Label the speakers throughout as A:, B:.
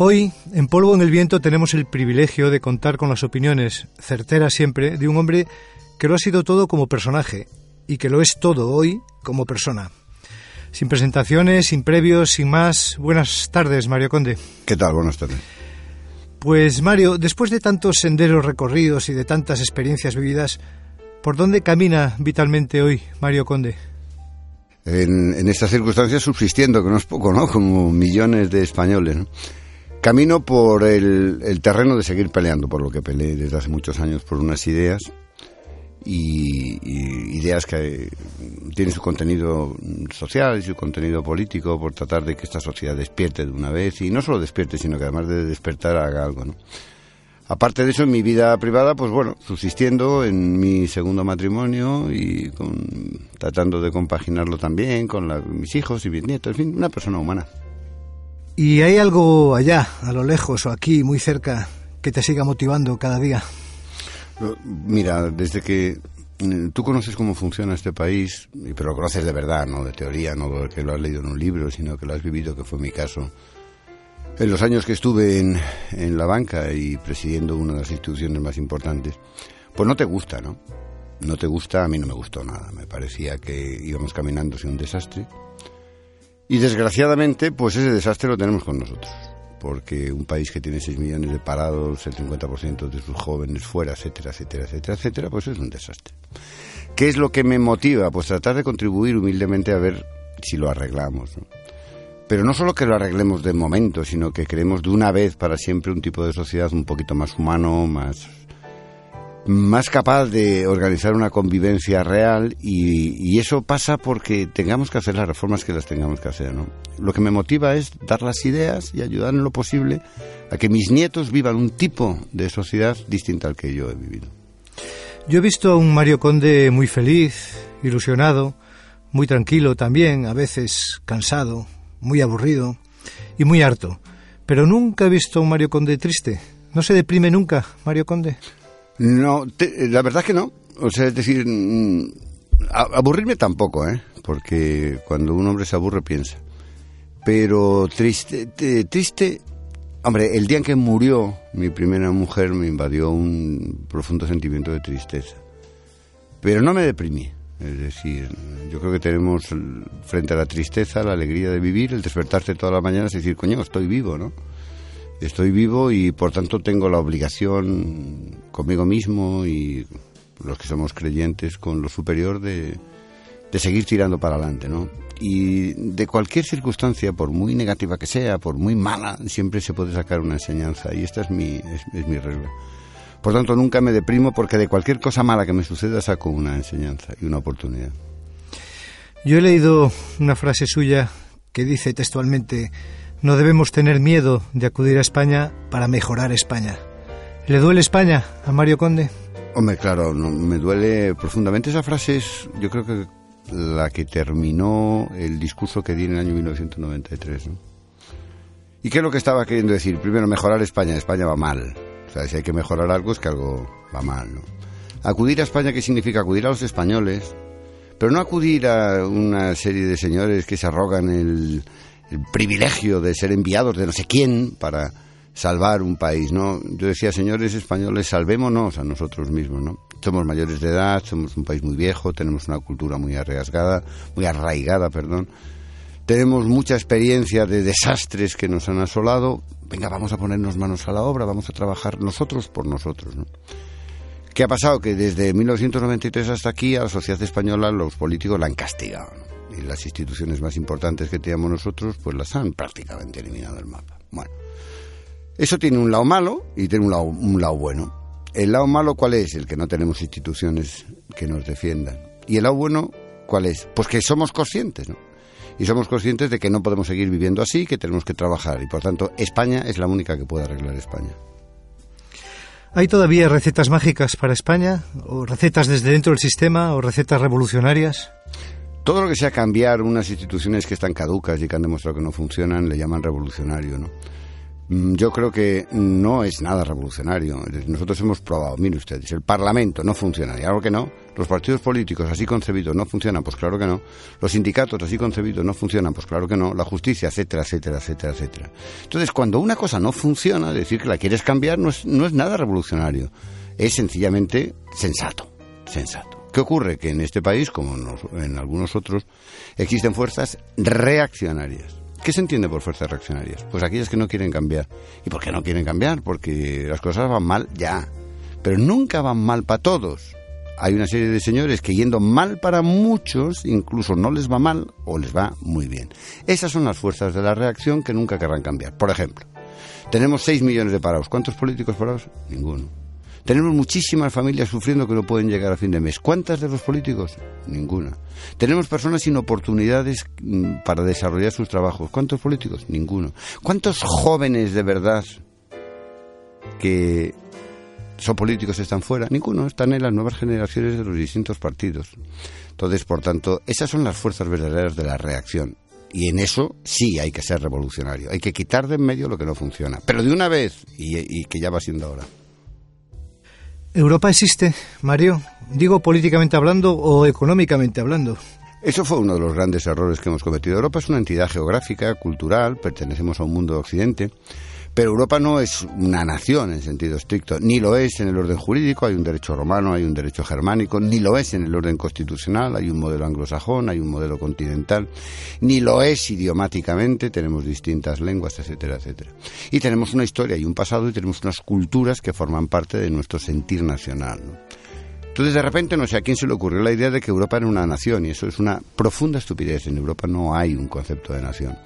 A: Hoy, en Polvo en el Viento, tenemos el privilegio de contar con las opiniones, certeras siempre, de un hombre que lo ha sido todo como personaje y que lo es todo hoy como persona. Sin presentaciones, sin previos, sin más. Buenas tardes, Mario Conde.
B: ¿Qué tal? Buenas tardes.
A: Pues Mario, después de tantos senderos recorridos y de tantas experiencias vividas, ¿por dónde camina vitalmente hoy Mario Conde?
B: En, en estas circunstancias subsistiendo, que no es poco, ¿no? Como millones de españoles, ¿no? Camino por el, terreno de seguir peleando, por lo que peleé desde hace muchos años, por unas ideas y, ideas que tienen su contenido social y su contenido político, por tratar de que esta sociedad despierte de una vez y no solo despierte, sino que además de despertar haga algo, ¿no? Aparte de eso, en mi vida privada, pues bueno, subsistiendo en mi segundo matrimonio y tratando de compaginarlo también con mis hijos y mis nietos, en fin, una persona humana.
A: ¿Y hay algo allá, a lo lejos o aquí, muy cerca, que te siga motivando cada día?
B: Mira, desde que mm, tú conoces cómo funciona este país, pero lo conoces de verdad, no de teoría, no que lo has leído en un libro, sino que lo has vivido, que fue mi caso. En los años que estuve en, en la banca y presidiendo una de las instituciones más importantes, pues no te gusta, ¿no? No te gusta, a mí no me gustó nada. Me parecía que íbamos caminando hacia un desastre y desgraciadamente, pues ese desastre lo tenemos con nosotros. Porque un país que tiene 6 millones de parados, el 50% de sus jóvenes fuera, etcétera, etcétera, etcétera, etcétera, pues es un desastre. ¿Qué es lo que me motiva? Pues tratar de contribuir humildemente a ver si lo arreglamos. Pero no solo que lo arreglemos de momento, sino que creemos de una vez para siempre un tipo de sociedad un poquito más humano, más más capaz de organizar una convivencia real y, eso pasa porque tengamos que hacer las reformas que las tengamos que hacer. ¿no? Lo que me motiva es dar las ideas y ayudar en lo posible a que mis nietos vivan un tipo de sociedad distinta al que yo he vivido.
A: Yo he visto a un Mario Conde muy feliz, ilusionado, muy tranquilo también, a veces cansado, muy aburrido y muy harto. Pero nunca he visto a un Mario Conde triste. ¿No se deprime nunca, Mario Conde?
B: No, la verdad que no. O sea, es decir, mm, aburrirme tampoco, ¿eh? Porque cuando un hombre se aburre piensa. Pero triste, triste, hombre, el día en que murió mi primera mujer me invadió un profundo sentimiento de tristeza. Pero no me deprimí. Es decir, yo creo que tenemos frente a la tristeza la alegría de vivir, el despertarse todas las mañanas y decir, coño, estoy vivo, ¿no? Estoy vivo y por tanto tengo la obligación conmigo mismo y los que somos creyentes con lo superior de, de seguir tirando para adelante, ¿no? Y de cualquier circunstancia, por muy negativa que sea, por muy mala, siempre se puede sacar una enseñanza y esta es mi, es, mi regla. Por tanto, nunca me deprimo porque de cualquier cosa mala que me suceda saco una enseñanza y una oportunidad.
A: Yo he leído una frase suya que dice textualmente, no debemos tener miedo de acudir a España para mejorar España. ¿Le duele España a Mario Conde?
B: Hombre, claro, me duele profundamente. Esa frase es, yo creo que la que terminó el discurso que di en el año 1993. ¿Y qué es lo que estaba queriendo decir? Primero, mejorar España. España va mal. O sea, si hay que mejorar algo es que algo va mal. Acudir a España, ¿qué significa? Acudir a los españoles, pero no acudir a una serie de señores que se arrogan el, el privilegio de ser enviados de no sé quién para salvar un país, ¿no? Yo decía, señores españoles, salvémonos a nosotros mismos, ¿no? Somos mayores de edad, somos un país muy viejo, tenemos una cultura muy arriesgada, muy arraigada, perdón. Tenemos mucha experiencia de desastres que nos han asolado. Venga, vamos a ponernos manos a la obra, vamos a trabajar nosotros por nosotros, ¿no? ¿Qué ha pasado? Que desde 1993 hasta aquí a la sociedad española los políticos la han castigado. Y las instituciones más importantes que teníamos nosotros, pues las han prácticamente eliminado del mapa. Bueno, eso tiene un lado malo y tiene un lado, un lado bueno. El lado malo, ¿cuál es? El que no tenemos instituciones que nos defiendan. ¿Y el lado bueno, cuál es? Pues que somos conscientes, ¿no? Y somos conscientes de que no podemos seguir viviendo así, que tenemos que trabajar. Y por tanto, España es la única que puede arreglar España.
A: ¿Hay todavía recetas mágicas para España? ¿O recetas desde dentro del sistema? ¿O recetas revolucionarias?
B: Todo lo que sea cambiar unas instituciones que están caducas y que han demostrado que no funcionan, le llaman revolucionario, ¿no? Mm, yo creo que no es nada revolucionario. Nosotros hemos probado, mire ustedes, el Parlamento no funciona, y algo que no. Los partidos políticos así concebidos no funcionan, pues claro que no. Los sindicatos así concebidos no funcionan, pues claro que no. La justicia, etcétera, etcétera, etcétera, etcétera. Entonces, cuando una cosa no funciona, decir que la quieres cambiar no es, no es nada revolucionario. Es sencillamente sensato, sensato. ¿Qué ocurre? Que en este país, como en algunos otros, existen fuerzas reaccionarias ¿Qué se entiende por fuerzas reaccionarias? Pues aquellas que no quieren cambiar. ¿Y por qué no quieren cambiar? Porque las cosas van mal ya. Pero nunca van mal para todos. Hay una serie de señores que yendo mal para muchos, incluso no les va mal o les va muy bien. Esas son las fuerzas de la reacción que nunca querrán cambiar. Por ejemplo, tenemos 6 millones de parados. ¿Cuántos políticos parados? Ninguno. Tenemos muchísimas familias sufriendo que no pueden llegar a fin de mes. ¿Cuántas de los políticos? Ninguna. Tenemos personas sin oportunidades mm, para desarrollar sus trabajos. ¿Cuántos políticos? Ninguno. ¿Cuántos jóvenes de verdad que son políticos están fuera? Ninguno. Están en las nuevas generaciones de los distintos partidos. Entonces, por tanto, esas son las fuerzas verdaderas de la reacción. Y en eso sí hay que ser revolucionario. Hay que quitar de en medio lo que no funciona. Pero de una vez, y, y que ya va siendo ahora.
A: ¿Europa existe, Mario? Digo políticamente hablando o económicamente hablando.
B: Eso fue uno de los grandes errores que hemos cometido. Europa es una entidad geográfica, cultural, pertenecemos a un mundo de occidente pero Europa no es una nación en sentido estricto, ni lo es en el orden jurídico, hay un derecho romano, hay un derecho germánico, ni lo es en el orden constitucional, hay un modelo anglosajón, hay un modelo continental, ni lo es idiomáticamente, tenemos distintas lenguas, etcétera, etcétera. Y tenemos una historia y un pasado y tenemos unas culturas que forman parte de nuestro sentir nacional. Entonces, de repente, no sé a quién se le ocurrió la idea de que Europa era una nación, y eso es una profunda estupidez. En Europa no hay un concepto de nación.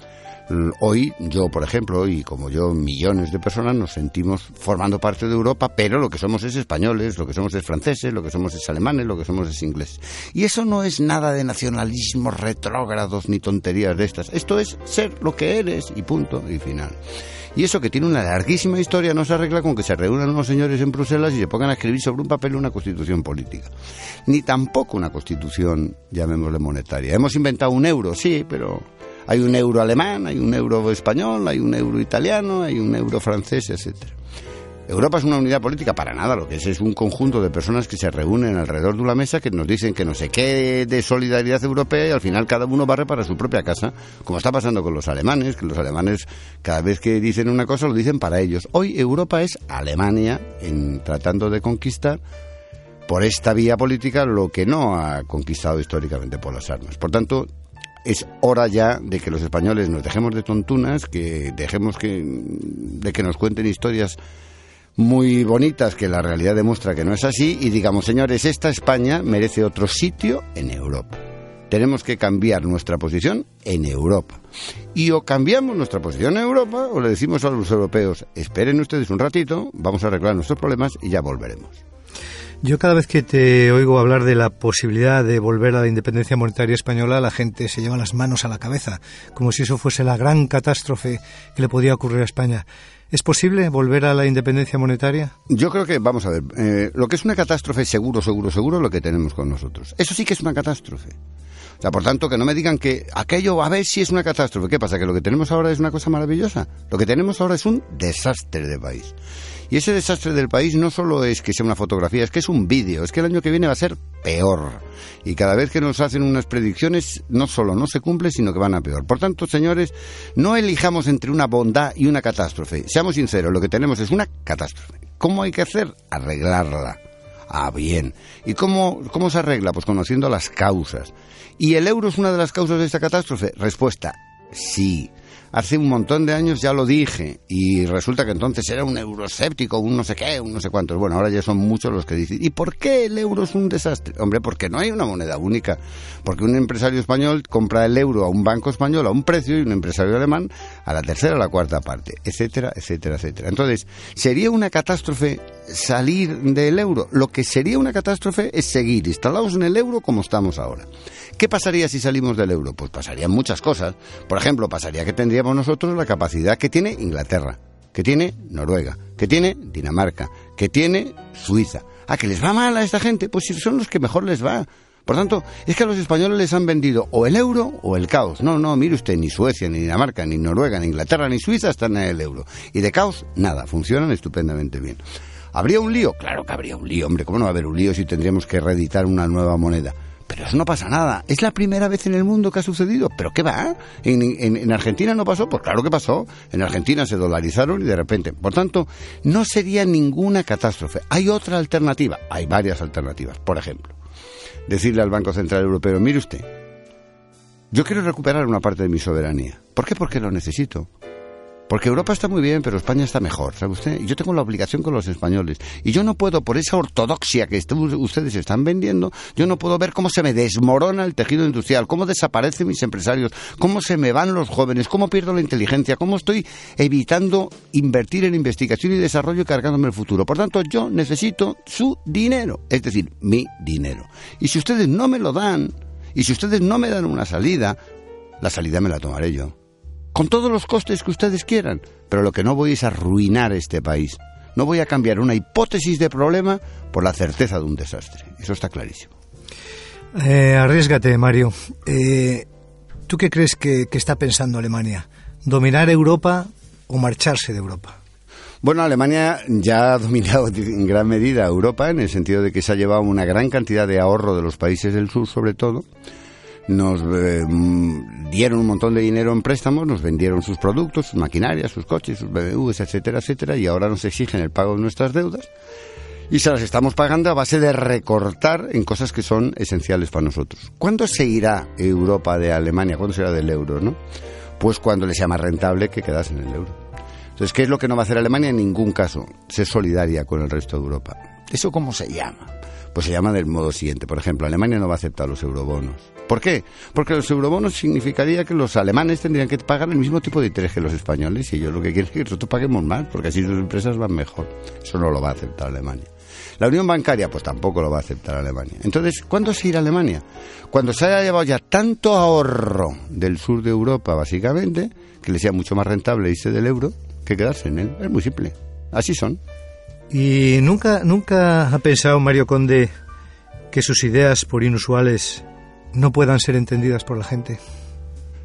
B: Hoy yo, por ejemplo, y como yo, millones de personas nos sentimos formando parte de Europa, pero lo que somos es españoles, lo que somos es franceses, lo que somos es alemanes, lo que somos es ingleses. Y eso no es nada de nacionalismos retrógrados ni tonterías de estas. Esto es ser lo que eres y punto y final. Y eso que tiene una larguísima historia no se arregla con que se reúnan unos señores en Bruselas y se pongan a escribir sobre un papel una constitución política. Ni tampoco una constitución, llamémosle monetaria. Hemos inventado un euro, sí, pero hay un euro alemán, hay un euro español, hay un euro italiano, hay un euro francés, etcétera. Europa es una unidad política para nada, lo que es es un conjunto de personas que se reúnen alrededor de una mesa que nos dicen que no sé qué de solidaridad europea y al final cada uno barre para su propia casa, como está pasando con los alemanes, que los alemanes cada vez que dicen una cosa lo dicen para ellos. Hoy Europa es Alemania en tratando de conquistar por esta vía política lo que no ha conquistado históricamente por las armas. Por tanto, es hora ya de que los españoles nos dejemos de tontunas, que dejemos que, de que nos cuenten historias muy bonitas que la realidad demuestra que no es así y digamos, señores, esta España merece otro sitio en Europa. Tenemos que cambiar nuestra posición en Europa. Y o cambiamos nuestra posición en Europa o le decimos a los europeos, esperen ustedes un ratito, vamos a arreglar nuestros problemas y ya volveremos.
A: Yo cada vez que te oigo hablar de la posibilidad de volver a la independencia monetaria española, la gente se lleva las manos a la cabeza, como si eso fuese la gran catástrofe que le podía ocurrir a España. ¿Es posible volver a la independencia monetaria?
B: Yo creo que, vamos a ver, eh, lo que es una catástrofe seguro, seguro, seguro, lo que tenemos con nosotros. Eso sí que es una catástrofe. O sea, por tanto, que no me digan que aquello, a ver si es una catástrofe. ¿Qué pasa? ¿Que lo que tenemos ahora es una cosa maravillosa? Lo que tenemos ahora es un desastre de país. Y ese desastre del país no solo es que sea una fotografía, es que es un vídeo, es que el año que viene va a ser peor. Y cada vez que nos hacen unas predicciones, no solo no se cumple, sino que van a peor. Por tanto, señores, no elijamos entre una bondad y una catástrofe. Seamos sinceros, lo que tenemos es una catástrofe. ¿Cómo hay que hacer? Arreglarla. Ah, bien. ¿Y cómo, cómo se arregla? Pues conociendo las causas. ¿Y el euro es una de las causas de esta catástrofe? Respuesta, sí. Hace un montón de años ya lo dije y resulta que entonces era un euroscéptico, un no sé qué, un no sé cuántos. Bueno, ahora ya son muchos los que dicen, ¿y por qué el euro es un desastre? Hombre, porque no hay una moneda única. Porque un empresario español compra el euro a un banco español a un precio y un empresario alemán a la tercera o la cuarta parte, etcétera, etcétera, etcétera. Entonces, ¿sería una catástrofe salir del euro? Lo que sería una catástrofe es seguir instalados en el euro como estamos ahora. ¿Qué pasaría si salimos del euro? Pues pasarían muchas cosas. Por ejemplo, pasaría que tendríamos nosotros la capacidad que tiene Inglaterra, que tiene Noruega, que tiene Dinamarca, que tiene Suiza. ¿A que les va mal a esta gente? Pues si son los que mejor les va. Por tanto, es que a los españoles les han vendido o el euro o el caos. No, no, mire usted, ni Suecia, ni Dinamarca, ni Noruega, ni Inglaterra, ni Suiza están en el euro. Y de caos, nada, funcionan estupendamente bien. ¿Habría un lío? Claro que habría un lío, hombre. ¿Cómo no va a haber un lío si tendríamos que reeditar una nueva moneda? Pero eso no pasa nada. Es la primera vez en el mundo que ha sucedido. ¿Pero qué va? ¿En, Argentina no pasó? Pues claro que pasó. En Argentina se dolarizaron y de repente. Por tanto, no sería ninguna catástrofe. Hay otra alternativa. Hay varias alternativas. Por ejemplo, decirle al Banco Central Europeo, mire usted, yo quiero recuperar una parte de mi soberanía. ¿Por qué? Porque lo necesito. Porque Europa está muy bien, pero España está mejor, ¿sabe usted? Yo tengo la obligación con los españoles. Y yo no puedo, por esa ortodoxia que ustedes están vendiendo, yo no puedo ver cómo se me desmorona el tejido industrial, cómo desaparecen mis empresarios, cómo se me van los jóvenes, cómo pierdo la inteligencia, cómo estoy evitando invertir en investigación y desarrollo y cargándome el futuro. Por tanto, yo necesito su dinero, es decir, mi dinero. Y si ustedes no me lo dan, y si ustedes no me dan una salida, la salida me la tomaré yo con todos los costes que ustedes quieran, pero lo que no voy es arruinar este país. No voy a cambiar una hipótesis de problema por la certeza de un desastre. Eso está clarísimo.
A: Eh, arriesgate, Mario. Eh, ¿Tú qué crees que, está pensando Alemania? ¿Dominar Europa o marcharse de Europa?
B: Bueno, Alemania ya ha dominado en gran medida Europa en el sentido de que se ha llevado una gran cantidad de ahorro de los países del sur, sobre todo nos eh, dieron un montón de dinero en préstamos, nos vendieron sus productos, sus maquinarias, sus coches, sus BMWs, etcétera, etcétera, y ahora nos exigen el pago de nuestras deudas y se las estamos pagando a base de recortar en cosas que son esenciales para nosotros. ¿Cuándo se irá Europa de Alemania? ¿Cuándo se irá del euro, no? Pues cuando le sea más rentable que quedarse en el euro. Entonces, ¿qué es lo que no va a hacer Alemania? En ningún caso, ser solidaria con el resto de Europa. ¿Eso cómo se llama? Pues se llama del modo siguiente. Por ejemplo, Alemania no va a aceptar los eurobonos. ¿Por qué? Porque los eurobonos significaría que los alemanes tendrían que pagar el mismo tipo de interés que los españoles y ellos lo que quieren es que nosotros paguemos más, porque así sus empresas van mejor. Eso no lo va a aceptar Alemania. La unión bancaria, pues tampoco lo va a aceptar Alemania. Entonces, ¿cuándo se irá Alemania? Cuando se haya llevado ya tanto ahorro del sur de Europa, básicamente, que le sea mucho más rentable irse del euro que quedarse en él. Es muy simple. Así son.
A: ¿Y nunca, nunca ha pensado Mario Conde que sus ideas, por inusuales, no puedan ser entendidas por la gente?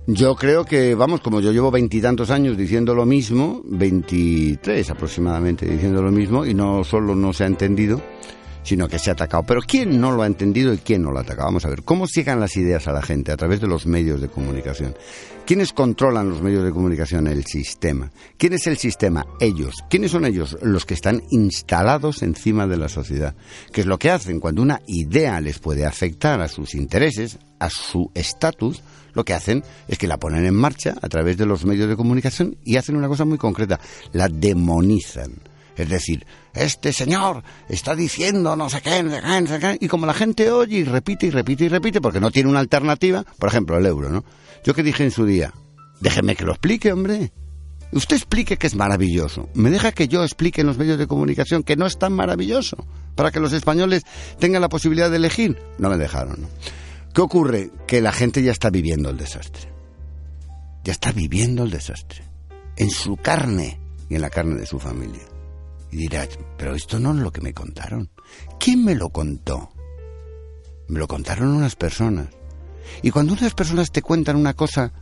B: Yo creo que, vamos, como yo llevo veintitantos años diciendo lo mismo, veintitrés aproximadamente diciendo lo mismo, y no solo no se ha entendido, sino que se ha atacado. Pero ¿quién no lo ha entendido y quién no lo ha atacado? Vamos a ver, ¿cómo llegan las ideas a la gente? A través de los medios de comunicación. ¿Quiénes controlan los medios de comunicación? El sistema. ¿Quién es el sistema? Ellos. ¿Quiénes son ellos? Los que están instalados encima de la sociedad. ¿Qué es lo que hacen? Cuando una idea les puede afectar a sus intereses, a su estatus, lo que hacen es que la ponen en marcha a través de los medios de comunicación y hacen una cosa muy concreta, la demonizan. Es decir, este señor está diciendo no sé qué, no sé qué, no sé qué, y como la gente oye y repite y repite y repite, porque no tiene una alternativa, por ejemplo, el euro, ¿no? Yo que dije en su día, déjeme que lo explique, hombre. Usted explique que es maravilloso. Me deja que yo explique en los medios de comunicación que no es tan maravilloso, para que los españoles tengan la posibilidad de elegir. No me dejaron, ¿no? ¿Qué ocurre? Que la gente ya está viviendo el desastre. Ya está viviendo el desastre. En su carne y en la carne de su familia. Y dirás, pero esto no es lo que me contaron. ¿Quién me lo contó? Me lo contaron unas personas. Y cuando unas personas te cuentan una cosa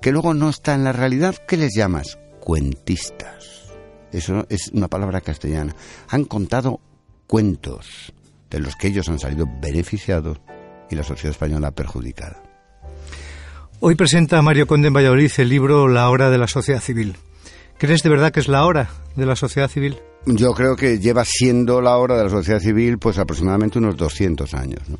B: que luego no está en la realidad, ¿qué les llamas? Cuentistas. Eso es una palabra castellana. Han contado cuentos de los que ellos han salido beneficiados y la sociedad española perjudicada.
A: Hoy presenta Mario Conde en Valladolid el libro La hora de la sociedad civil. ¿Crees de verdad que es la hora de la sociedad civil?
B: Yo creo que lleva siendo la hora de la sociedad civil pues aproximadamente unos 200 años. ¿no?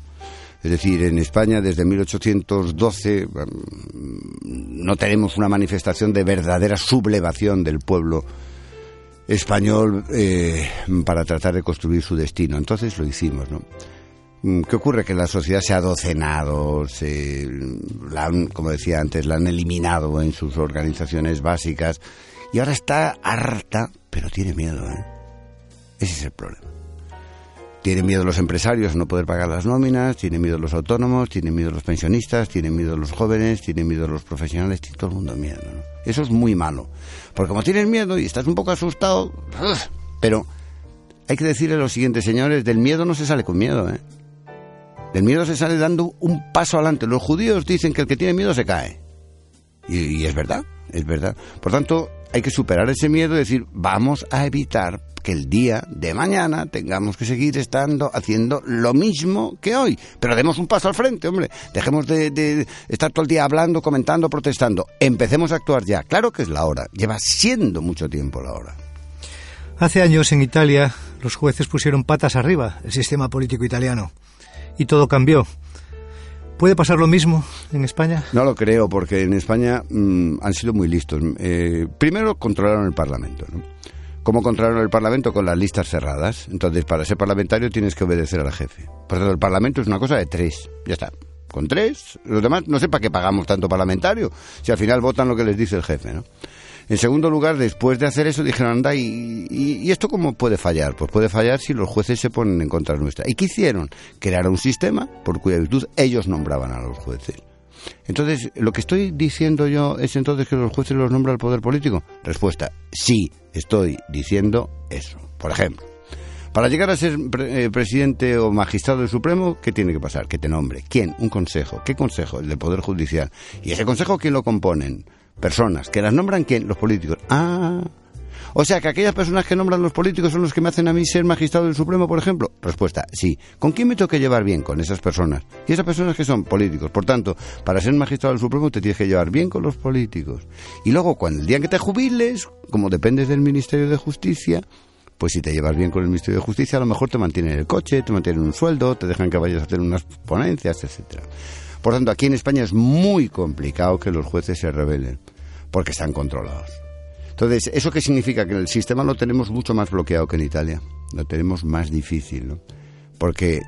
B: Es decir, en España desde 1812 mm, no tenemos una manifestación de verdadera sublevación del pueblo español eh, para tratar de construir su destino. Entonces lo hicimos, ¿no? Mm, ¿Qué ocurre? Que la sociedad se ha docenado, se, como decía antes, la han eliminado en sus organizaciones básicas y ahora está harta, pero tiene miedo. ¿eh? Ese es el problema. Tienen miedo los empresarios a no poder pagar las nóminas, tienen miedo los autónomos, tienen miedo los pensionistas, tienen miedo los jóvenes, tienen miedo los profesionales, tiene todo el mundo miedo. Eso es muy malo. Porque como tienes miedo y estás un poco asustado, pero hay que decirle a los siguientes señores, del miedo no se sale con miedo. ¿eh? Del miedo se sale dando un paso adelante. Los judíos dicen que el que tiene miedo se cae. Y, y es verdad, es verdad. Por tanto, hay que superar ese miedo y decir, vamos a evitar que el día de mañana tengamos que seguir estando haciendo lo mismo que hoy. Pero demos un paso al frente, hombre. Dejemos de, estar todo el día hablando, comentando, protestando. Empecemos a actuar ya. Claro que es la hora. Lleva siendo mucho tiempo la hora.
A: Hace años en Italia los jueces pusieron patas arriba el sistema político italiano y todo cambió. ¿Puede pasar lo mismo en España?
B: No lo creo, porque en España mm, han sido muy listos. Eh, primero controlaron el Parlamento. ¿no? ¿Cómo controlaron el Parlamento? Con las listas cerradas. Entonces, para ser parlamentario tienes que obedecer al jefe. Por tanto, el Parlamento es una cosa de tres. Ya está. Con tres. Los demás, no sé para qué pagamos tanto parlamentario. Si al final votan lo que les dice el jefe, ¿no? En segundo lugar, después de hacer eso, dijeron, anda, ¿y, esto cómo puede fallar? Pues puede fallar si los jueces se ponen en contra nuestra. ¿Y qué hicieron? Crear un sistema por cuya virtud ellos nombraban a los jueces. Entonces, ¿lo que estoy diciendo yo es entonces que los jueces los nombra el poder político? Respuesta, sí, estoy diciendo eso. Por ejemplo, para llegar a ser eh, presidente o magistrado del Supremo, ¿qué tiene que pasar? Que te nombre. ¿Quién? Un consejo. ¿Qué consejo? El del Poder Judicial. ¿Y ese consejo quién lo componen? Personas. ¿Que las nombran quién? Los políticos. Ah, o sea, que aquellas personas que nombran los políticos son los que me hacen a mí ser magistrado del Supremo, por ejemplo. Respuesta, sí. ¿Con quién me tengo que llevar bien? Con esas personas. Y esas personas que son políticos. Por tanto, para ser magistrado del Supremo te tienes que llevar bien con los políticos. Y luego, cuando el día que te jubiles, como dependes del Ministerio de Justicia, pues si te llevas bien con el Ministerio de Justicia, a lo mejor te mantienen el coche, te mantienen un sueldo, te dejan que vayas a hacer unas ponencias, etcétera. Por tanto, aquí en España es muy complicado que los jueces se rebelen, porque están controlados. Entonces, ¿eso qué significa? Que en el sistema lo tenemos mucho más bloqueado que en Italia. Lo tenemos más difícil, ¿no? Porque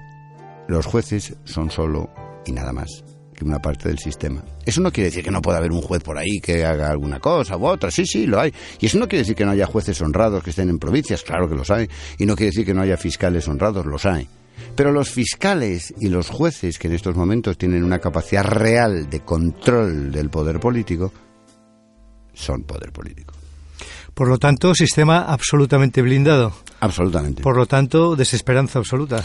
B: los jueces son solo y nada más que una parte del sistema. Eso no quiere decir que no pueda haber un juez por ahí que haga alguna cosa u otra. Sí, sí, lo hay. Y eso no quiere decir que no haya jueces honrados que estén en provincias. Claro que los hay. Y no quiere decir que no haya fiscales honrados. Los hay. Pero los fiscales y los jueces que en estos momentos tienen una capacidad real de control del poder político son poder político.
A: Por lo tanto, sistema absolutamente blindado.
B: Absolutamente.
A: Por lo tanto, desesperanza absoluta.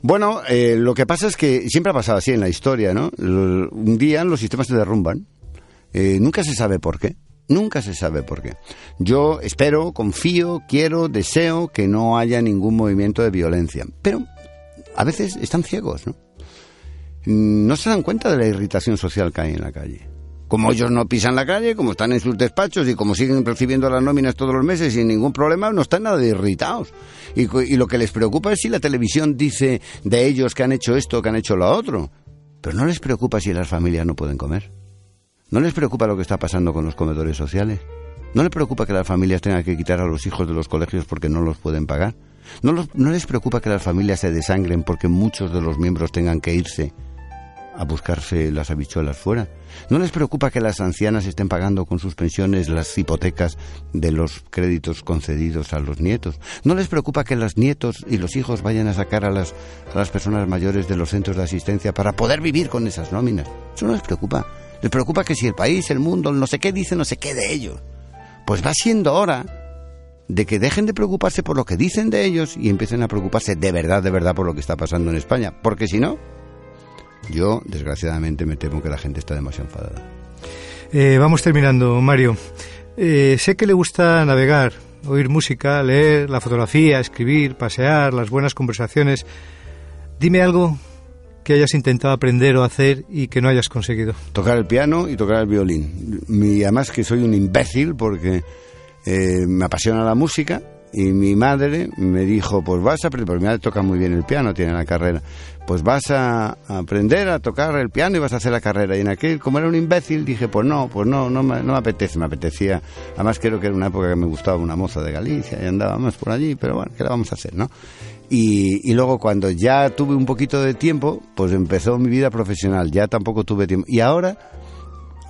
B: Bueno, eh, lo que pasa es que siempre ha pasado así en la historia, ¿no? Un día los sistemas se derrumban. Eh, nunca se sabe por qué. Nunca se sabe por qué. Yo espero, confío, quiero, deseo que no haya ningún movimiento de violencia. Pero a veces están ciegos, ¿no? No se dan cuenta de la irritación social que hay en la calle como ellos no pisan la calle, como están en sus despachos y como siguen recibiendo las nóminas todos los meses sin ningún problema, no están nada irritados. Y, lo que les preocupa es si la televisión dice de ellos que han hecho esto, que han hecho lo otro. Pero no les preocupa si las familias no pueden comer. No les preocupa lo que está pasando con los comedores sociales. No les preocupa que las familias tengan que quitar a los hijos de los colegios porque no los pueden pagar. No, no les preocupa que las familias se desangren porque muchos de los miembros tengan que irse a buscarse las habichuelas fuera. ¿No les preocupa que las ancianas estén pagando con sus pensiones las hipotecas de los créditos concedidos a los nietos? ¿No les preocupa que los nietos y los hijos vayan a sacar a las, a las personas mayores de los centros de asistencia para poder vivir con esas nóminas? Eso no les preocupa. Les preocupa que si el país, el mundo, no sé qué dice, no sé qué de ellos. Pues va siendo hora de que dejen de preocuparse por lo que dicen de ellos y empiecen a preocuparse de verdad, de verdad por lo que está pasando en España. Porque si no, yo, desgraciadamente, me temo que la gente está demasiado enfadada.
A: Eh, vamos terminando, Mario. Eh, sé que le gusta navegar, oír música, leer, la fotografía, escribir, pasear, las buenas conversaciones. Dime algo que hayas intentado aprender o hacer y que no hayas conseguido.
B: Tocar el piano y tocar el violín. Y además que soy un imbécil porque eh, me apasiona la música y mi madre me dijo, pues vas a aprender, porque mi madre toca muy bien el piano, tiene la carrera, pues vas a aprender a tocar el piano y vas a hacer la carrera. Y en aquel, como era un imbécil, dije, pues no, pues no, no me, no me apetece, me apetecía. Además creo que era una época que me gustaba una moza de Galicia y andábamos por allí, pero bueno, ¿qué la vamos a hacer, no? Y, y, luego cuando ya tuve un poquito de tiempo, pues empezó mi vida profesional, ya tampoco tuve tiempo. Y ahora,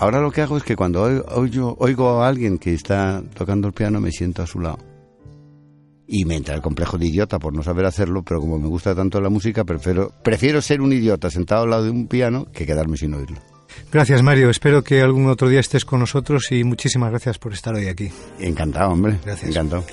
B: ahora lo que hago es que cuando oigo, oigo a alguien que está tocando el piano, me siento a su lado y me entra el complejo de idiota por no saber hacerlo, pero como me gusta tanto la música, prefiero, prefiero ser un idiota sentado al lado de un piano que quedarme sin oírlo.
A: Gracias, Mario. Espero que algún otro día estés con nosotros y muchísimas gracias por estar hoy aquí.
B: Encantado, hombre. Gracias. Encantado.